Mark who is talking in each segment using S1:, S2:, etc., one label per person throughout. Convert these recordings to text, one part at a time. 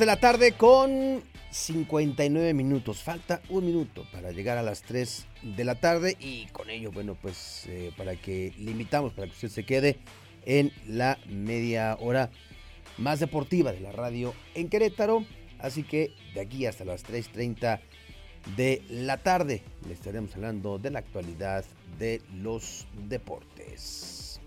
S1: De la tarde con 59 minutos. Falta un minuto para llegar a las 3 de la tarde y con ello, bueno, pues eh, para que limitamos, para que usted se quede en la media hora más deportiva de la radio en Querétaro. Así que de aquí hasta las 3.30 de la tarde le estaremos hablando de la actualidad de los deportes.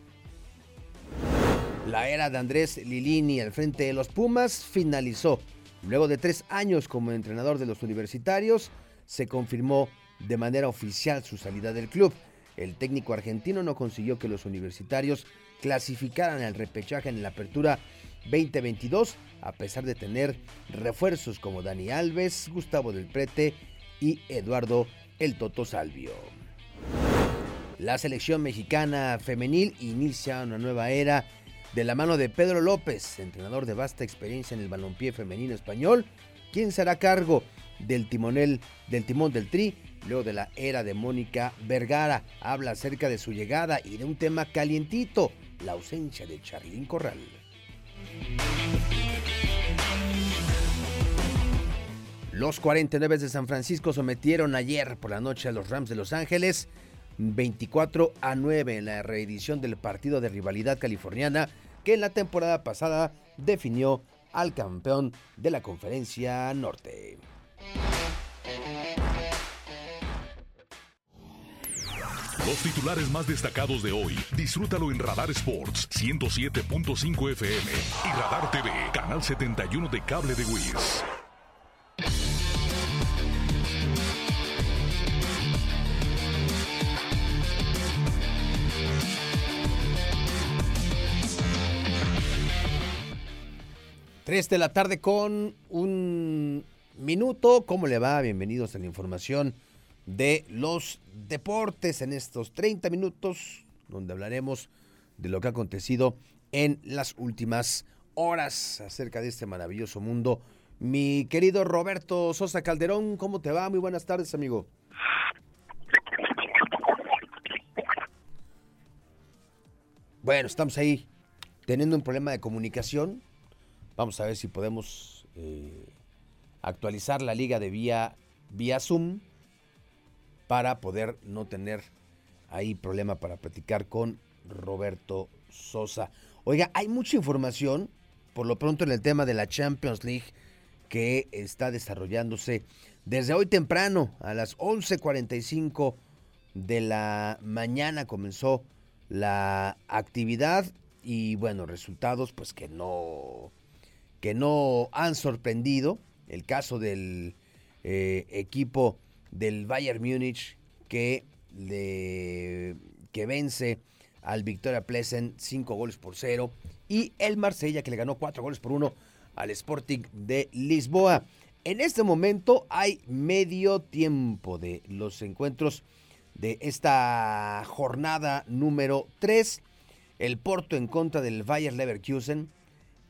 S1: La era de Andrés Lilini al frente de los Pumas finalizó. Luego de tres años como entrenador de los universitarios, se confirmó de manera oficial su salida del club. El técnico argentino no consiguió que los universitarios clasificaran al repechaje en la apertura 2022, a pesar de tener refuerzos como Dani Alves, Gustavo del Prete y Eduardo El Toto Salvio. La selección mexicana femenil inicia una nueva era de la mano de Pedro López, entrenador de vasta experiencia en el balompié femenino español, quien será cargo del timonel del timón del Tri luego de la era de Mónica Vergara. Habla acerca de su llegada y de un tema calientito, la ausencia de Charlín Corral. Los 49 de San Francisco sometieron ayer por la noche a los Rams de Los Ángeles 24 a 9 en la reedición del partido de rivalidad californiana que en la temporada pasada definió al campeón de la conferencia norte.
S2: Los titulares más destacados de hoy, disfrútalo en Radar Sports 107.5 FM y Radar TV, Canal 71 de Cable de Wiz.
S1: Tres de la tarde con un minuto. ¿Cómo le va? Bienvenidos a la información de los deportes en estos 30 minutos, donde hablaremos de lo que ha acontecido en las últimas horas acerca de este maravilloso mundo. Mi querido Roberto Sosa Calderón, ¿cómo te va? Muy buenas tardes, amigo. Bueno, estamos ahí teniendo un problema de comunicación. Vamos a ver si podemos eh, actualizar la liga de vía, vía Zoom para poder no tener ahí problema para platicar con Roberto Sosa. Oiga, hay mucha información, por lo pronto en el tema de la Champions League que está desarrollándose desde hoy temprano a las 11:45 de la mañana comenzó la actividad y bueno, resultados pues que no que no han sorprendido. El caso del eh, equipo del Bayern Múnich que, que vence al Victoria Plesen 5 goles por 0 y el Marsella que le ganó 4 goles por 1 al Sporting de Lisboa. En este momento hay medio tiempo de los encuentros de esta jornada número 3. El Porto en contra del Bayern Leverkusen.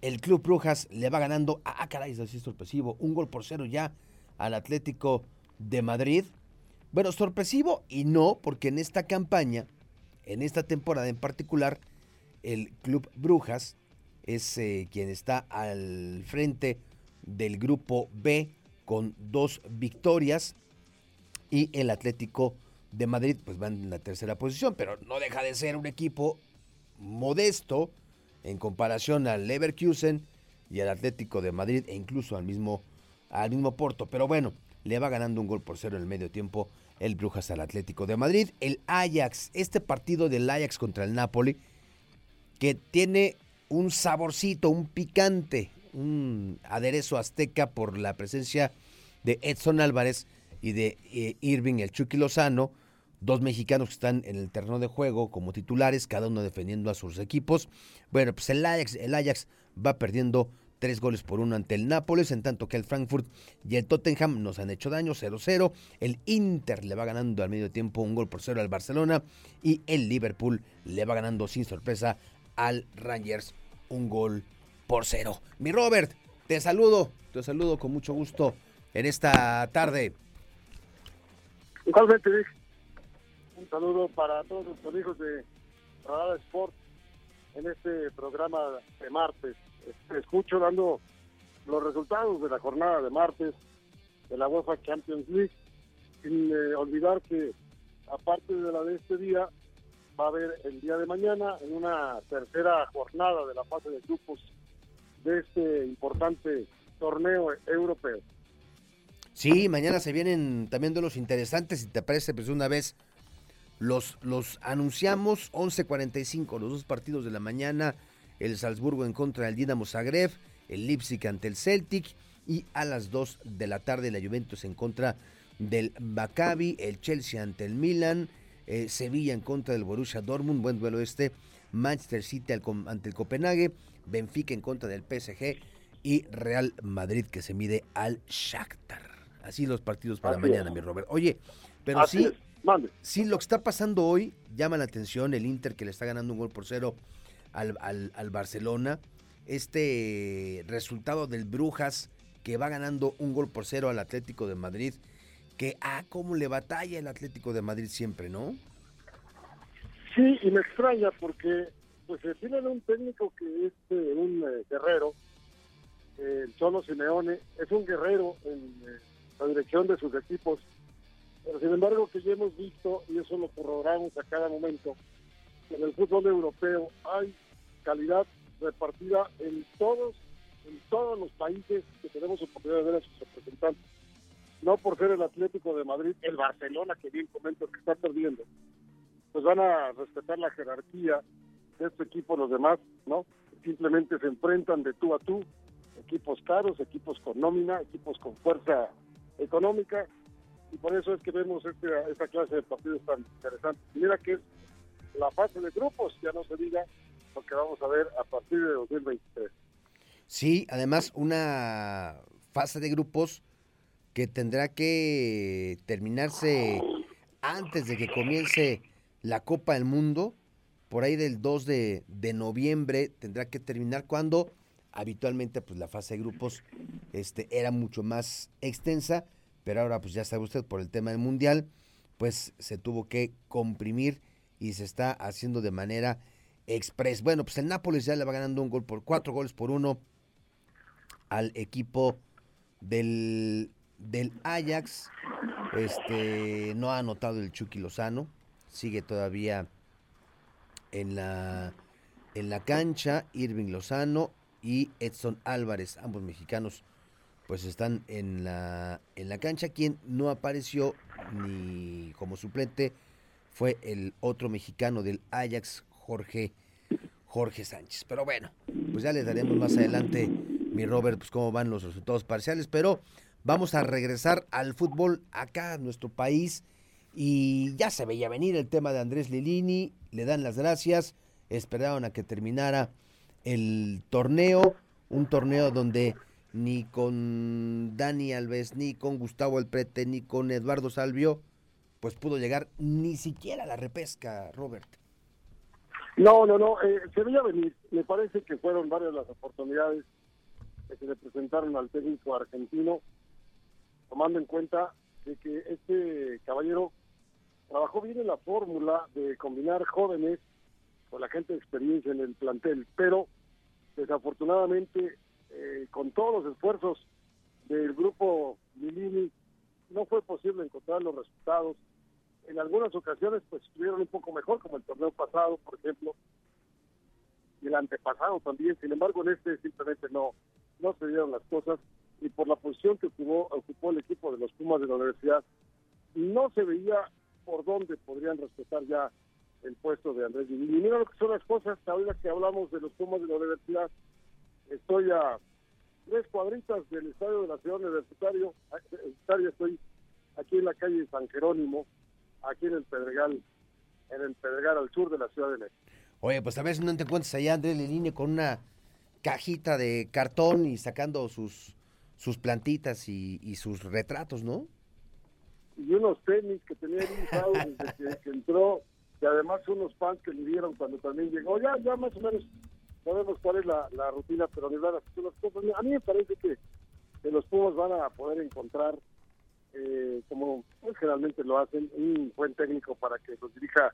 S1: El Club Brujas le va ganando, ah caray, así sorpresivo, un gol por cero ya al Atlético de Madrid. Bueno, sorpresivo y no, porque en esta campaña, en esta temporada en particular, el Club Brujas es eh, quien está al frente del grupo B con dos victorias y el Atlético de Madrid pues va en la tercera posición, pero no deja de ser un equipo modesto en comparación al Leverkusen y al Atlético de Madrid e incluso al mismo, al mismo Porto. Pero bueno, le va ganando un gol por cero en el medio tiempo el Brujas al Atlético de Madrid. El Ajax, este partido del Ajax contra el Napoli, que tiene un saborcito, un picante, un aderezo azteca por la presencia de Edson Álvarez y de eh, Irving el Chucky Lozano, dos mexicanos que están en el terreno de juego como titulares, cada uno defendiendo a sus equipos. Bueno, pues el Ajax, el Ajax va perdiendo tres goles por uno ante el Nápoles, en tanto que el Frankfurt y el Tottenham nos han hecho daño 0-0. El Inter le va ganando al medio tiempo un gol por cero al Barcelona y el Liverpool le va ganando sin sorpresa al Rangers un gol por cero. Mi Robert, te saludo, te saludo con mucho gusto en esta tarde.
S3: Un saludo para todos los amigos de Radar Sport en este programa de martes. Este, escucho dando los resultados de la jornada de martes de la UEFA Champions League, sin eh, olvidar que aparte de la de este día, va a haber el día de mañana en una tercera jornada de la fase de grupos de este importante torneo europeo.
S1: Sí, mañana se vienen también de los interesantes, si te parece, pues una vez los, los anunciamos, 11.45, los dos partidos de la mañana, el Salzburgo en contra del Dinamo Zagreb, el Leipzig ante el Celtic y a las 2 de la tarde la Juventus en contra del Maccabi, el Chelsea ante el Milan, eh, Sevilla en contra del Borussia Dortmund, buen duelo este, Manchester City ante el Copenhague, Benfica en contra del PSG y Real Madrid que se mide al Shakhtar. Así los partidos para mañana, mi Robert. Oye, pero sí, sí, lo que está pasando hoy llama la atención, el Inter que le está ganando un gol por cero al, al, Barcelona, este resultado del Brujas que va ganando un gol por cero al Atlético de Madrid, que ah, cómo le batalla el Atlético de Madrid siempre, ¿no?
S3: Sí, y me extraña porque pues tiene un técnico que es eh, un eh, guerrero, el Cholo Simeone, es un guerrero en eh, la dirección de sus equipos, pero sin embargo que ya hemos visto, y eso lo corroboramos a cada momento, que en el fútbol europeo hay calidad repartida en todos, en todos los países que tenemos oportunidad de ver a sus representantes. No por ser el Atlético de Madrid, el Barcelona, que bien comento que está perdiendo, pues van a respetar la jerarquía de este equipo los demás, ¿no? Simplemente se enfrentan de tú a tú, equipos caros, equipos con nómina, equipos con fuerza económica, y por eso es que vemos este, esta clase de partidos tan interesantes. Mira que es la fase de grupos, ya no se diga lo que vamos a ver a partir de 2023.
S1: Sí, además una fase de grupos que tendrá que terminarse antes de que comience la Copa del Mundo, por ahí del 2 de, noviembre tendrá que terminar cuando habitualmente pues la fase de grupos este, era mucho más extensa, pero ahora pues ya sabe usted por el tema del mundial, pues se tuvo que comprimir y se está haciendo de manera express. Bueno, pues el Nápoles ya le va ganando un gol por cuatro goles por uno al equipo del, del Ajax. Este no ha anotado el Chucky Lozano, sigue todavía en la en la cancha Irving Lozano y Edson Álvarez, ambos mexicanos, pues están en la en la cancha. Quien no apareció ni como suplente fue el otro mexicano del Ajax, Jorge, Jorge Sánchez. Pero bueno, pues ya les daremos más adelante, mi Robert, pues cómo van los resultados parciales. Pero vamos a regresar al fútbol acá, en nuestro país. Y ya se veía venir el tema de Andrés Lilini, le dan las gracias, esperaron a que terminara el torneo, un torneo donde ni con Dani Alves, ni con Gustavo Alprete, ni con Eduardo Salvio, pues pudo llegar ni siquiera a la repesca, Robert.
S3: No, no, no, eh, venir. Me parece que fueron varias las oportunidades que se le presentaron al técnico argentino, tomando en cuenta de que este caballero trabajó bien en la fórmula de combinar jóvenes con la gente de experiencia en el plantel, pero desafortunadamente eh, con todos los esfuerzos del grupo Milini no fue posible encontrar los resultados en algunas ocasiones pues estuvieron un poco mejor, como el torneo pasado, por ejemplo, y el antepasado también. Sin embargo, en este simplemente no, no se dieron las cosas y por la posición que ocupó, ocupó el equipo de los Pumas de la Universidad no se veía por dónde podrían respetar ya el puesto de Andrés Lilini. Mira lo que son las cosas, ahorita que hablamos de los Pumas de la universidad, estoy a tres cuadritas del estadio de la ciudad universitario, universitario estoy aquí en la calle San Jerónimo, aquí en el Pedregal, en el Pedregal al sur de la Ciudad de México.
S1: Oye, pues a veces no te encuentras allá Andrés Lilini con una cajita de cartón y sacando sus, sus plantitas y, sus retratos, ¿no?
S3: Y unos tenis que tenía usados desde que, entró, y además unos pants que le dieron cuando también llegó. Ya, ya más o menos sabemos cuál es la, rutina, pero ni las cosas. A mí me parece que, los Pumas van a poder encontrar, eh, como pues, generalmente lo hacen, un buen técnico para que los dirija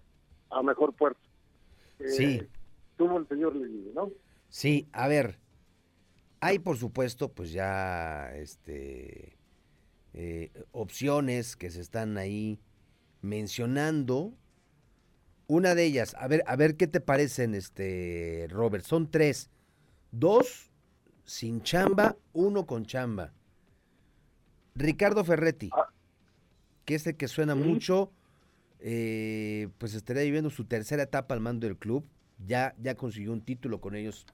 S3: a mejor puerto.
S1: Eh, sí.
S3: Tuvo el señor Lili, ¿no?
S1: Sí, a ver, hay por supuesto pues ya este eh, opciones que se están ahí mencionando. Una de ellas, a ver, a ver qué te parecen, este Robert. Son tres, dos sin chamba, uno con chamba. Ricardo Ferretti, ah. que es el que suena mucho, eh, pues estaría viviendo su tercera etapa al mando del club. Ya, ya consiguió un título con ellos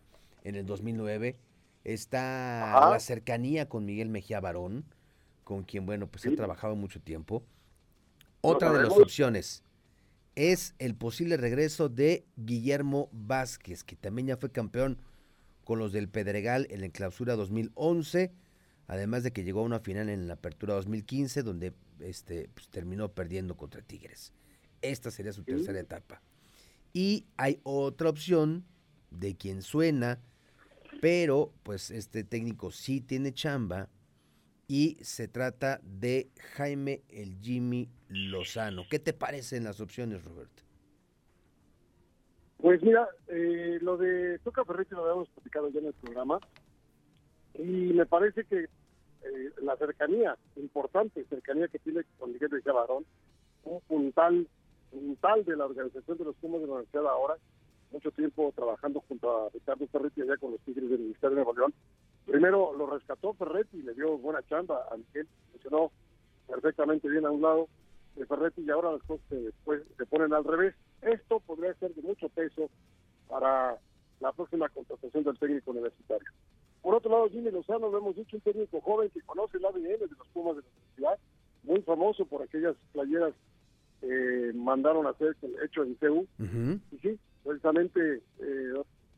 S1: en el 2009. Está la cercanía con Miguel Mejía Barón, con quien, bueno, pues ha trabajado mucho tiempo. Otra de las opciones es el posible regreso de Guillermo Vázquez, que también ya fue campeón con los del Pedregal en la clausura 2011, además de que llegó a una final en la apertura 2015, donde este, pues, terminó perdiendo contra Tigres. Esta sería su tercera etapa. Y hay otra opción de quien suena pero pues este técnico sí tiene chamba y se trata de Jaime el Jimmy Lozano. ¿Qué te parecen las opciones, Roberto?
S3: Pues mira, eh, lo de Toca Ferretti lo habíamos platicado ya en el programa y me parece que eh, la cercanía, importante cercanía que tiene con Miguel de Barón, un puntal, puntal de la organización de los Pumas de la Universidad ahora, mucho tiempo trabajando junto a Ricardo Ferretti allá con los Tigres del Ministerio de Nuevo León. Primero lo rescató Ferretti y le dio buena chamba a Miguel, funcionó perfectamente bien a un lado de Ferretti y ahora las cosas se, pues, se ponen al revés. Esto podría ser de mucho peso para la próxima contratación del técnico universitario. Por otro lado, Jimmy Lozano, lo hemos dicho, un técnico joven que conoce el ADN de los Pumas de la universidad, muy famoso por aquellas playeras que mandaron a hacer hecho en CEU. Y sí, precisamente eh,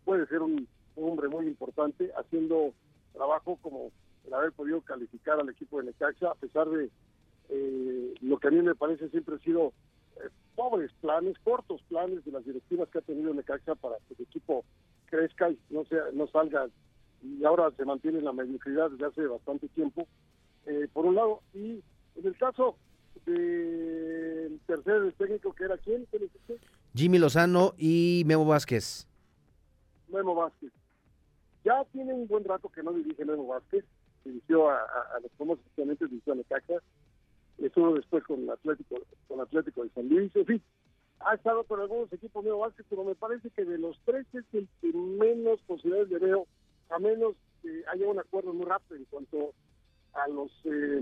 S3: puede ser un, hombre muy importante haciendo trabajo como el haber podido calificar al equipo de Necaxa a pesar de eh, lo que a mí me parece siempre ha sido eh, pobres planes, cortos planes de las directivas que ha tenido Necaxa para que el equipo crezca y no sea, no salga y ahora se mantiene en la mediocridad desde hace bastante tiempo por un lado y en el caso del tercer técnico que era quién, ¿Quién
S1: Jimmy Lozano y Memo Vázquez.
S3: Memo Vázquez. Ya tiene un buen rato que no dirige Memo Vázquez. Dirigió a, los Pumas, especialmente dirigió a Necaxa. Estuvo después con Atlético, con Atlético de San Luis. En fin, ha estado con algunos equipos Memo Vázquez, pero me parece que de los tres es el que menos posibilidades de veo, a menos que haya un acuerdo muy rápido en cuanto a los eh,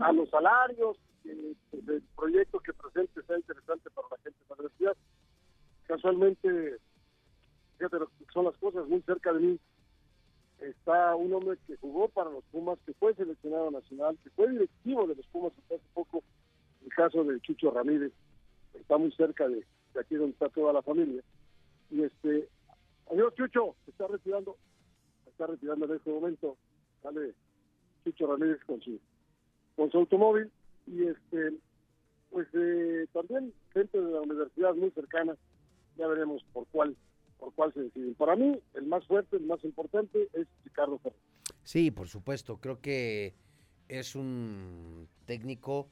S3: a los salarios, eh, el proyecto que presente sea interesante para la gente de la universidad. Casualmente, son las cosas muy cerca de mí. Está un hombre que jugó para los Pumas, que fue seleccionado nacional, que fue directivo de los Pumas hasta hace poco, el caso de Chucho Ramírez, está muy cerca de, aquí donde está toda la familia. Y este, adiós Chucho, se está retirando, se está retirando en este momento, sale Chucho Ramírez con su, con su automóvil y este pues eh, también gente de la universidad muy cercana ya veremos por cuál por cuál se deciden para mí el más fuerte el más importante es Ricardo Ferrer
S1: sí por supuesto creo que es un técnico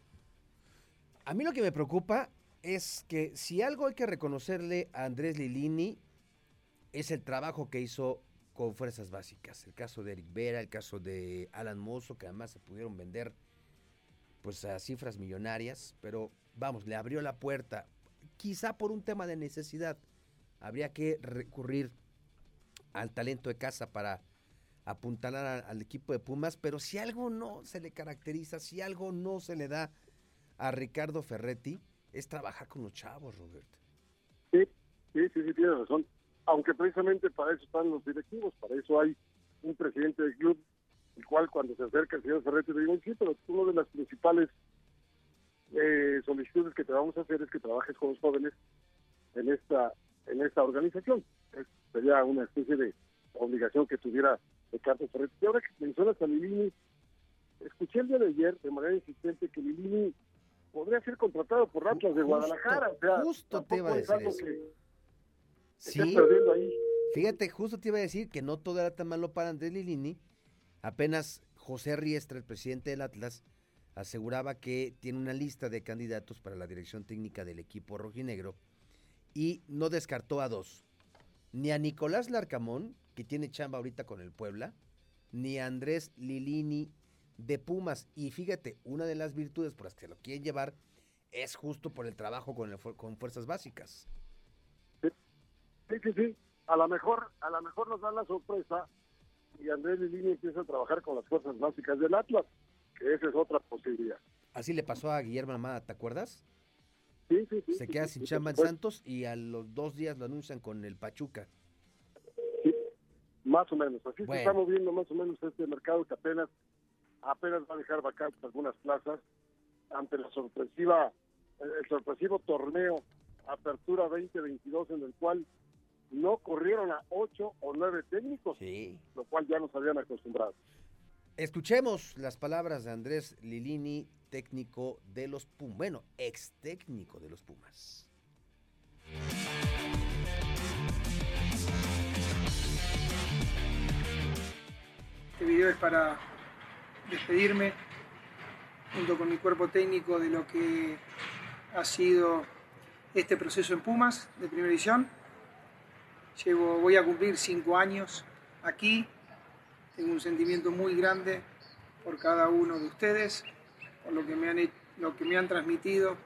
S1: a mí lo que me preocupa es que si algo hay que reconocerle a Andrés Lilini es el trabajo que hizo con fuerzas básicas. El caso de Eric Vera, el caso de Alan Mozo, que además se pudieron vender pues a cifras millonarias, pero vamos, le abrió la puerta, quizá por un tema de necesidad. Habría que recurrir al talento de casa para apuntalar al, equipo de Pumas, pero si algo no se le caracteriza, si algo no se le da a Ricardo Ferretti es trabajar con los chavos, Roberto.
S3: Sí, sí, sí, sí, tiene razón. Aunque precisamente para eso están los directivos, para eso hay un presidente del club, el cual cuando se acerca el señor Ferretti le digo, sí, pero una de las principales eh, solicitudes que te vamos a hacer es que trabajes con los jóvenes en esta en esta organización. sería una especie de obligación que tuviera Ricardo Ferretti. Y ahora que mencionas a Lilini, escuché el día de ayer de manera insistente que Lilini podría ser contratado por Atlas de Guadalajara.
S1: justo te iba a decir eso. sí, fíjate, justo te iba a decir que no todo era tan malo para Andrés Lilini. Apenas José Riestra, el presidente del Atlas, aseguraba que tiene una lista de candidatos para la dirección técnica del equipo rojinegro y no descartó a dos. Ni a Nicolás Larcamón, que tiene chamba ahorita con el Puebla, ni a Andrés Lilini de Pumas. Y fíjate, una de las virtudes por las que se lo quieren llevar es justo por el trabajo con, el, con fuerzas básicas.
S3: Sí, sí, sí. A lo mejor, a lo mejor nos dan la sorpresa y Andrés Lilini empieza a trabajar con las fuerzas básicas del Atlas, que esa es otra posibilidad.
S1: Así le pasó a Guillermo Amada, ¿te acuerdas?
S3: Sí, sí, sí.
S1: Se queda sin chamba en Santos y a los dos días lo anuncian con el Pachuca.
S3: Más o menos. Así se está moviendo más o menos este mercado que apenas apenas va a dejar vacantes algunas plazas ante la sorpresiva, el sorpresivo torneo Apertura 2022 en el cual no corrieron a ocho o nueve técnicos, lo cual ya nos habían acostumbrado.
S1: Escuchemos las palabras de Andrés Lilini, técnico de los Pumas, bueno, ex técnico de los Pumas.
S4: Este video es para despedirme junto con mi cuerpo técnico de lo que ha sido este proceso en Pumas de primera edición. Llevo, voy a cumplir cinco años aquí. Tengo un sentimiento muy grande por cada uno de ustedes, por lo que me han, lo que me han transmitido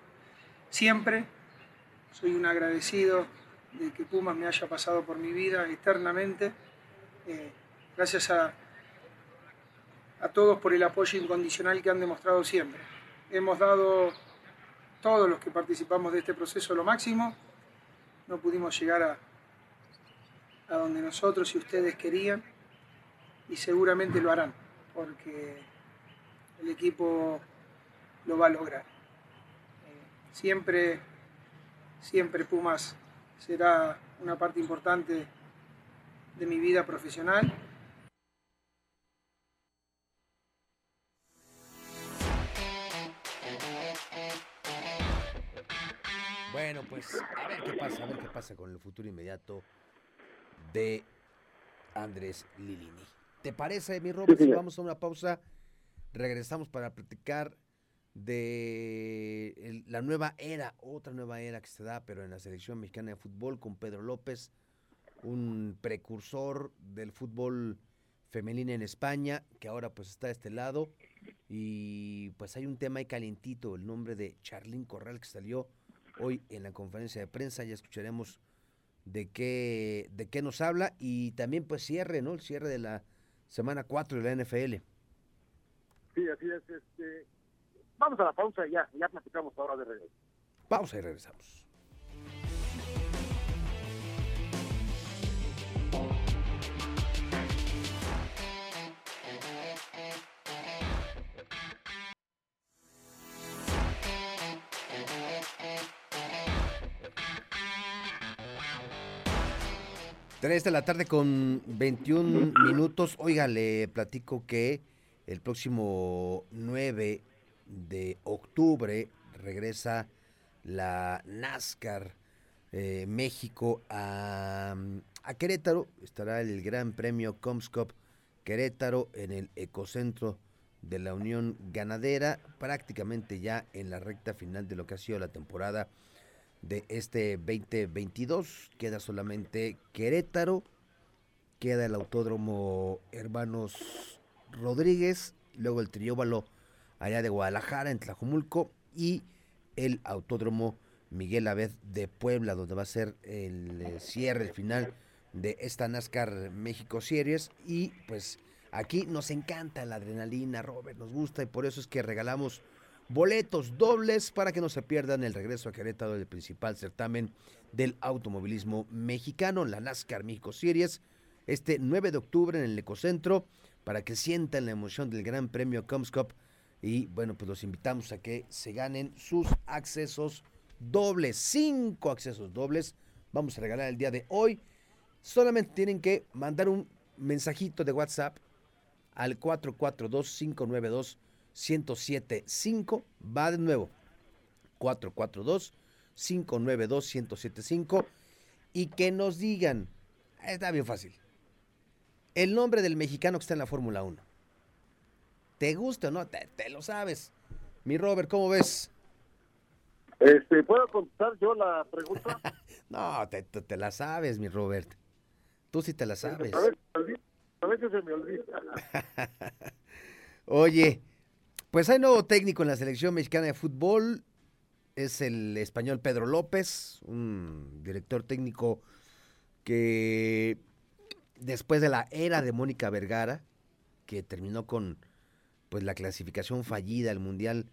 S4: siempre. Soy un agradecido de que Pumas me haya pasado por mi vida eternamente. Eh, gracias a, a todos por el apoyo incondicional que han demostrado siempre. Hemos dado, todos los que participamos de este proceso, lo máximo. No pudimos llegar a, a donde nosotros y ustedes querían y seguramente lo harán, porque el equipo lo va a lograr. Eh, siempre, siempre Pumas será una parte importante de mi vida profesional
S1: Bueno, pues a ver qué pasa, a ver qué pasa con el futuro inmediato de Andrés Lilini. ¿Te parece, mi Robert? Si vamos a una pausa, regresamos para platicar de la nueva era, otra nueva era que se da, pero en la selección mexicana de fútbol con Pedro López, un precursor del fútbol femenino en España, que ahora pues está de este lado. Y pues hay un tema ahí calientito, el nombre de Charlín Corral que salió hoy en la conferencia de prensa. Ya escucharemos de qué, de qué nos habla y también pues cierre, ¿no? El cierre de la semana 4 de la NFL.
S3: Sí, así es. Este... Vamos a la pausa y ya, ya platicamos ahora de regreso.
S1: Pausa y regresamos. 3 de la tarde con 21 minutos. Oiga, le platico que el próximo 9 de octubre regresa la NASCAR eh, México a, a, Querétaro. Estará el Gran Premio Comscop Querétaro en el ecocentro de la Unión Ganadera, prácticamente ya en la recta final de lo que ha sido la temporada de este 2022. Queda solamente Querétaro, queda el Autódromo Hermanos Rodríguez, luego el Trióbalo allá de Guadalajara, en Tlajumulco, y el Autódromo Miguel Aved de Puebla, donde va a ser el eh, cierre, el final de esta NASCAR México Series. Y pues aquí nos encanta la adrenalina, Robert, nos gusta, y por eso es que regalamos boletos dobles para que no se pierdan el regreso a Querétaro del principal certamen del automovilismo mexicano, la NASCAR México Series, este 9 de octubre en el Ecocentro, para que sientan la emoción del Gran Premio Comscop. Y bueno, pues los invitamos a que se ganen sus accesos dobles, cinco accesos dobles. Vamos a regalar el día de hoy. Solamente tienen que mandar un mensajito de WhatsApp al 442-592-1075. Va de nuevo. 442-592-1075. Y que nos digan, está bien fácil, el nombre del mexicano que está en la Fórmula 1. ¿Te gusta o no? Te, lo sabes. Mi Robert, ¿cómo ves?
S3: Este, ¿Puedo contestar yo la pregunta?
S1: no, te, te, la sabes, mi Robert. Tú sí te la sabes.
S3: A veces, se me olvida.
S1: Oye, pues hay nuevo técnico en la selección mexicana de fútbol. Es el español Pedro López, un director técnico que después de la era de Mónica Vergara, que terminó con pues la clasificación fallida al Mundial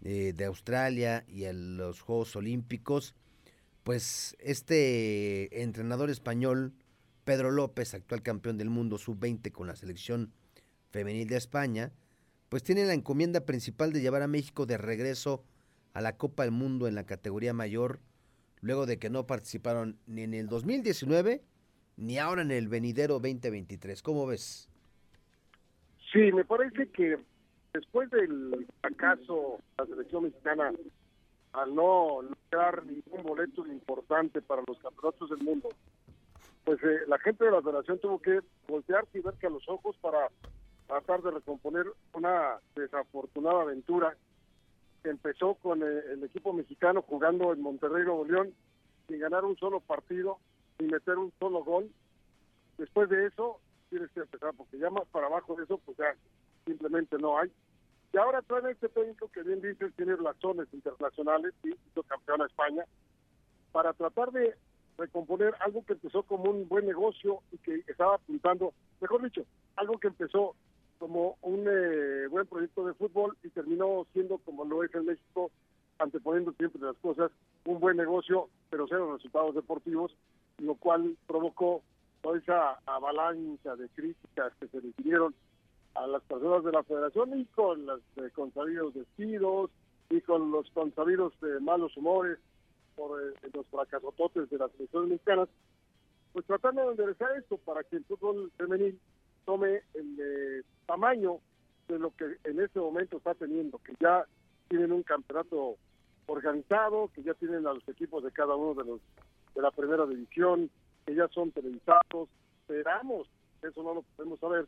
S1: eh, de Australia y a los Juegos Olímpicos, pues este entrenador español, Pedro López, actual campeón del mundo sub-20 con la selección femenil de España, pues tiene la encomienda principal de llevar a México de regreso a la Copa del Mundo en la categoría mayor, luego de que no participaron ni en el 2019 ni ahora en el venidero 2023. ¿Cómo ves?
S3: Sí, me parece que después del fracaso de la selección mexicana al no lograr ningún boleto importante para los campeonatos del mundo, pues eh, la gente de la federación tuvo que voltearse y ver que a los ojos para tratar de recomponer una desafortunada aventura que empezó con eh, el equipo mexicano jugando en Monterrey, Nuevo León, sin ganar un solo partido y meter un solo gol. Después de eso, tienes que empezar, porque ya más para abajo de eso, pues ya simplemente no hay. Y ahora traen este técnico que bien dices, tiene relaciones internacionales, y hizo campeón a España, para tratar de recomponer algo que empezó como un buen negocio y que estaba apuntando, mejor dicho, algo que empezó como un eh, buen proyecto de fútbol y terminó siendo como lo es en México, anteponiendo siempre las cosas, un buen negocio, pero cero resultados deportivos lo cual provocó toda esa avalancha de críticas que se recibieron a las personas de la federación y con los eh, consabidos despidos y con los consabidos de malos humores por eh, los fracasototes de las selecciones mexicanas, pues tratando de enderezar esto para que el fútbol femenil tome el eh, tamaño de lo que en este momento está teniendo, que ya tienen un campeonato organizado, que ya tienen a los equipos de cada uno de los de la primera división, que ya son televisados. Esperamos, eso no lo podemos saber,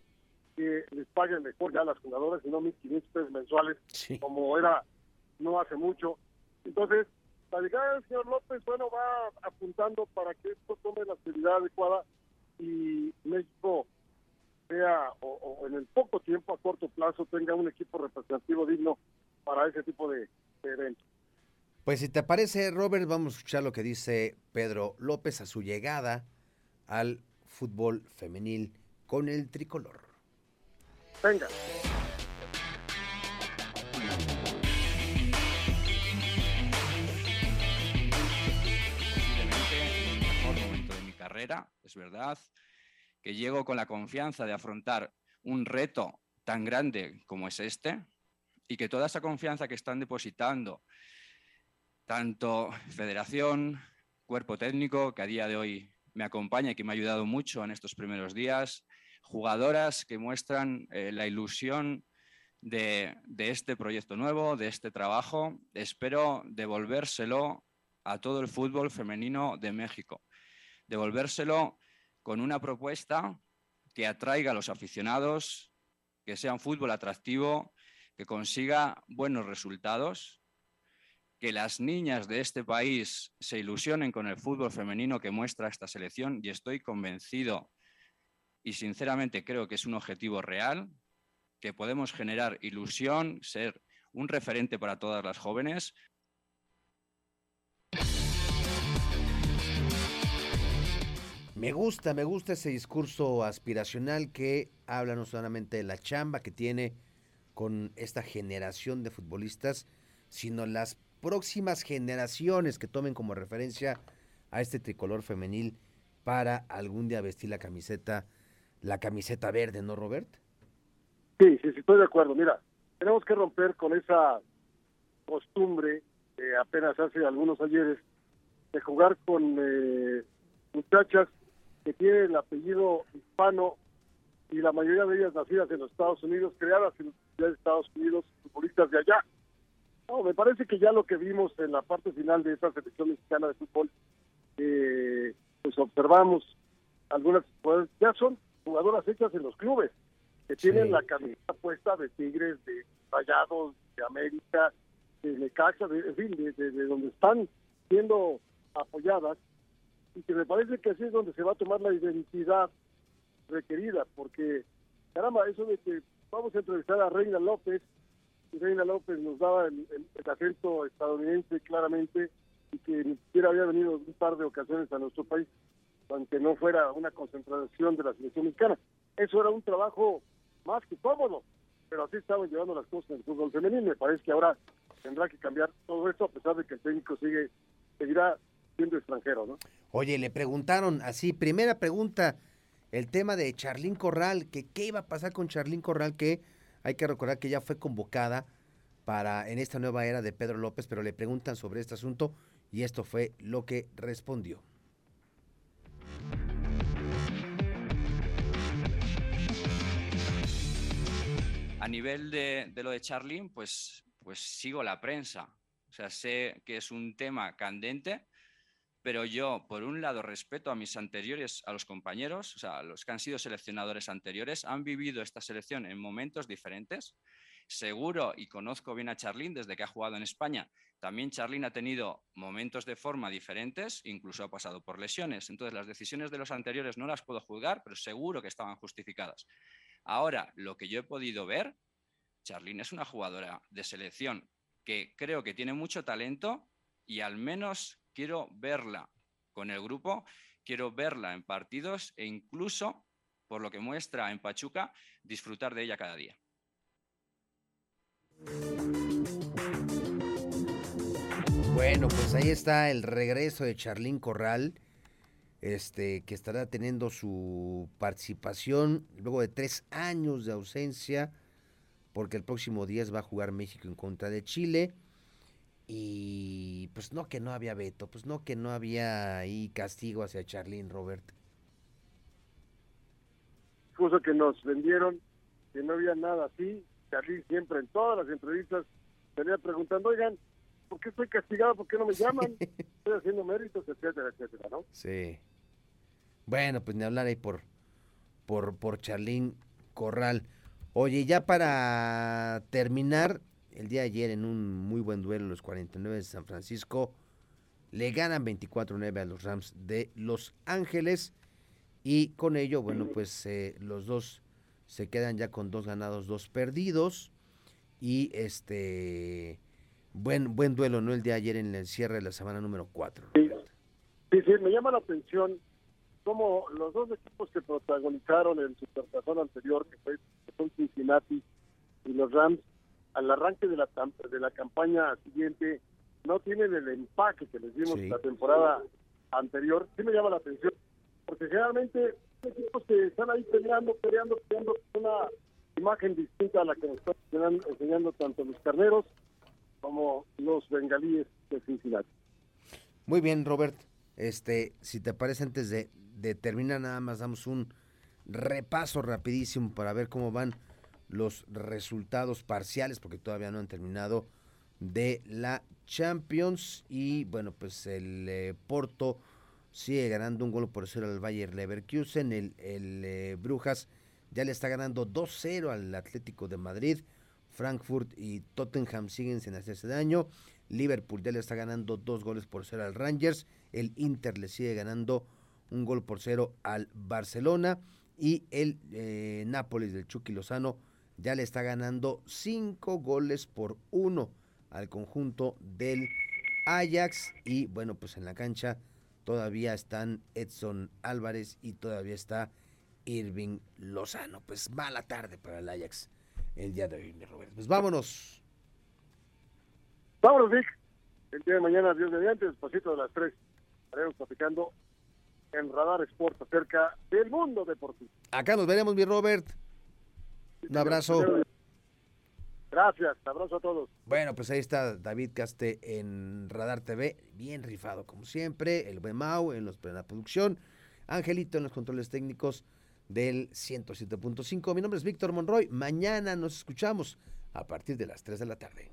S3: que les paguen mejor ya a las jugadoras y no 1.500 pesos mensuales, como era no hace mucho. Entonces, la llegada del señor López, bueno, va apuntando para que esto tome la actividad adecuada y México sea, o, en el poco tiempo, a corto plazo, tenga un equipo representativo digno para ese tipo de eventos.
S1: Pues si te parece, Robert, vamos a escuchar lo que dice Pedro López a su llegada al fútbol femenil con el tricolor.
S3: Venga.
S5: el mejor momento de mi carrera, es verdad, que llego con la confianza de afrontar un reto tan grande como es este y que toda esa confianza que están depositando tanto federación, cuerpo técnico, que a día de hoy me acompaña y que me ha ayudado mucho en estos primeros días, jugadoras que muestran eh, la ilusión de, este proyecto nuevo, de este trabajo. Espero devolvérselo a todo el fútbol femenino de México, devolvérselo con una propuesta que atraiga a los aficionados, que sea un fútbol atractivo, que consiga buenos resultados que las niñas de este país se ilusionen con el fútbol femenino que muestra esta selección y estoy convencido y sinceramente creo que es un objetivo real, que podemos generar ilusión, ser un referente para todas las jóvenes.
S1: Me gusta, me gusta ese discurso aspiracional que habla no solamente de la chamba que tiene con esta generación de futbolistas, sino las próximas generaciones que tomen como referencia a este tricolor femenil para algún día vestir la camiseta, la camiseta verde, ¿no, Robert?
S3: Sí, sí, sí, estoy de acuerdo. Mira, tenemos que romper con esa costumbre, que apenas hace algunos ayeres, de jugar con eh, muchachas que tienen el apellido hispano y la mayoría de ellas nacidas en los Estados Unidos, creadas en los Estados Unidos, futbolistas de allá. No, me parece que ya lo que vimos en la parte final de esta selección mexicana de fútbol, eh, pues observamos algunas, pues ya son jugadoras hechas en los clubes, que tienen la camiseta puesta de Tigres, de Rayados, de América, de Necaxa, de, en fin, de, de, donde están siendo apoyadas, y que me parece que así es donde se va a tomar la identidad requerida, porque, caramba, eso de que vamos a entrevistar a Reina López, y Reina López nos daba el, acento estadounidense claramente y que ni siquiera había venido un par de ocasiones a nuestro país, aunque no fuera una concentración de la selección mexicana. Eso era un trabajo más que cómodo, pero así estaban llevando las cosas en el fútbol femenino. Me parece que ahora tendrá que cambiar todo esto, a pesar de que el técnico sigue seguirá siendo extranjero, ¿no?
S1: Oye, le preguntaron así, primera pregunta, el tema de Charlín Corral, que qué iba a pasar con Charlín Corral, que hay que recordar que ya fue convocada para en esta nueva era de Pedro López, pero le preguntan sobre este asunto y esto fue lo que respondió.
S5: A nivel de, lo de Charlín, pues, pues sigo la prensa. O sea, sé que es un tema candente, pero yo, por un lado, respeto a mis anteriores, a los compañeros, o sea, los que han sido seleccionadores anteriores, han vivido esta selección en momentos diferentes. Seguro, y conozco bien a Charlín desde que ha jugado en España, también Charlín ha tenido momentos de forma diferentes, incluso ha pasado por lesiones. Entonces, las decisiones de los anteriores no las puedo juzgar, pero seguro que estaban justificadas. Ahora, lo que yo he podido ver, Charlín es una jugadora de selección que creo que tiene mucho talento y al menos quiero verla con el grupo, quiero verla en partidos e incluso, por lo que muestra en Pachuca, disfrutar de ella cada día.
S1: Bueno, pues ahí está el regreso de Charlín Corral, este, que estará teniendo su participación luego de tres años de ausencia, porque el próximo día va a jugar México en contra de Chile. Y pues no que no había veto, pues no que no había ahí castigo hacia Charlín, Robert.
S3: Cosa que nos vendieron, que no había nada así. Charlín siempre en todas las entrevistas venía preguntando, oigan, ¿por qué estoy castigado? ¿Por qué no me llaman? estoy haciendo méritos, etcétera, etcétera, ¿no?
S1: Sí. Bueno, pues ni hablar ahí por, por, por Charlín Corral. Oye, ya para terminar, el día de ayer en un muy buen duelo los 49 de San Francisco le ganan 24-9 a los Rams de Los Ángeles y con ello, bueno, pues eh, los dos se quedan ya con dos ganados, dos perdidos y este buen buen duelo, ¿no? El día de ayer en el cierre de la semana número 4.
S3: Sí, sí, me llama la atención como los dos equipos que protagonizaron el Supertazón anterior, que fue Cincinnati y los Rams, al arranque de la, de la campaña siguiente no tienen el empaque que les dimos la temporada anterior. Sí me llama la atención, porque generalmente equipos que están ahí peleando, peleando, peleando, una imagen distinta a la que nos están enseñando, tanto los carneros como los bengalíes de Cincinnati.
S1: Muy bien, Robert. Este, si te parece, antes de, de terminar, nada más damos un repaso rapidísimo para ver cómo van los resultados parciales, porque todavía no han terminado, de la Champions. Y bueno, pues el eh, Porto sigue ganando un gol por cero al Bayer Leverkusen. El, el eh, Brujas ya le está ganando 2-0 al Atlético de Madrid. Frankfurt y Tottenham siguen sin hacerse daño. Liverpool ya le está ganando dos goles por cero al Rangers. El Inter le sigue ganando un gol por cero al Barcelona. Y el eh, Nápoles del Chucky Lozano ya le está ganando cinco goles por uno al conjunto del Ajax y bueno pues en la cancha todavía están Edson Álvarez y todavía está Irving Lozano pues mala tarde para el Ajax el día de hoy, mi Roberto. Pues vámonos.
S3: Vámonos, Vic. El día de mañana, Dios mediante, despacito de las 3, estaremos platicando en Radar Sport acerca del mundo deportivo.
S1: Acá nos veremos, mi Robert. Un abrazo.
S3: Gracias, abrazo a todos.
S1: Bueno, pues ahí está David Caste en Radar TV, bien rifado como siempre, el buen Mau en, los, en la producción, Angelito en los controles técnicos del 107.5. Mi nombre es Víctor Monroy, mañana nos escuchamos a partir de las 3 de la tarde.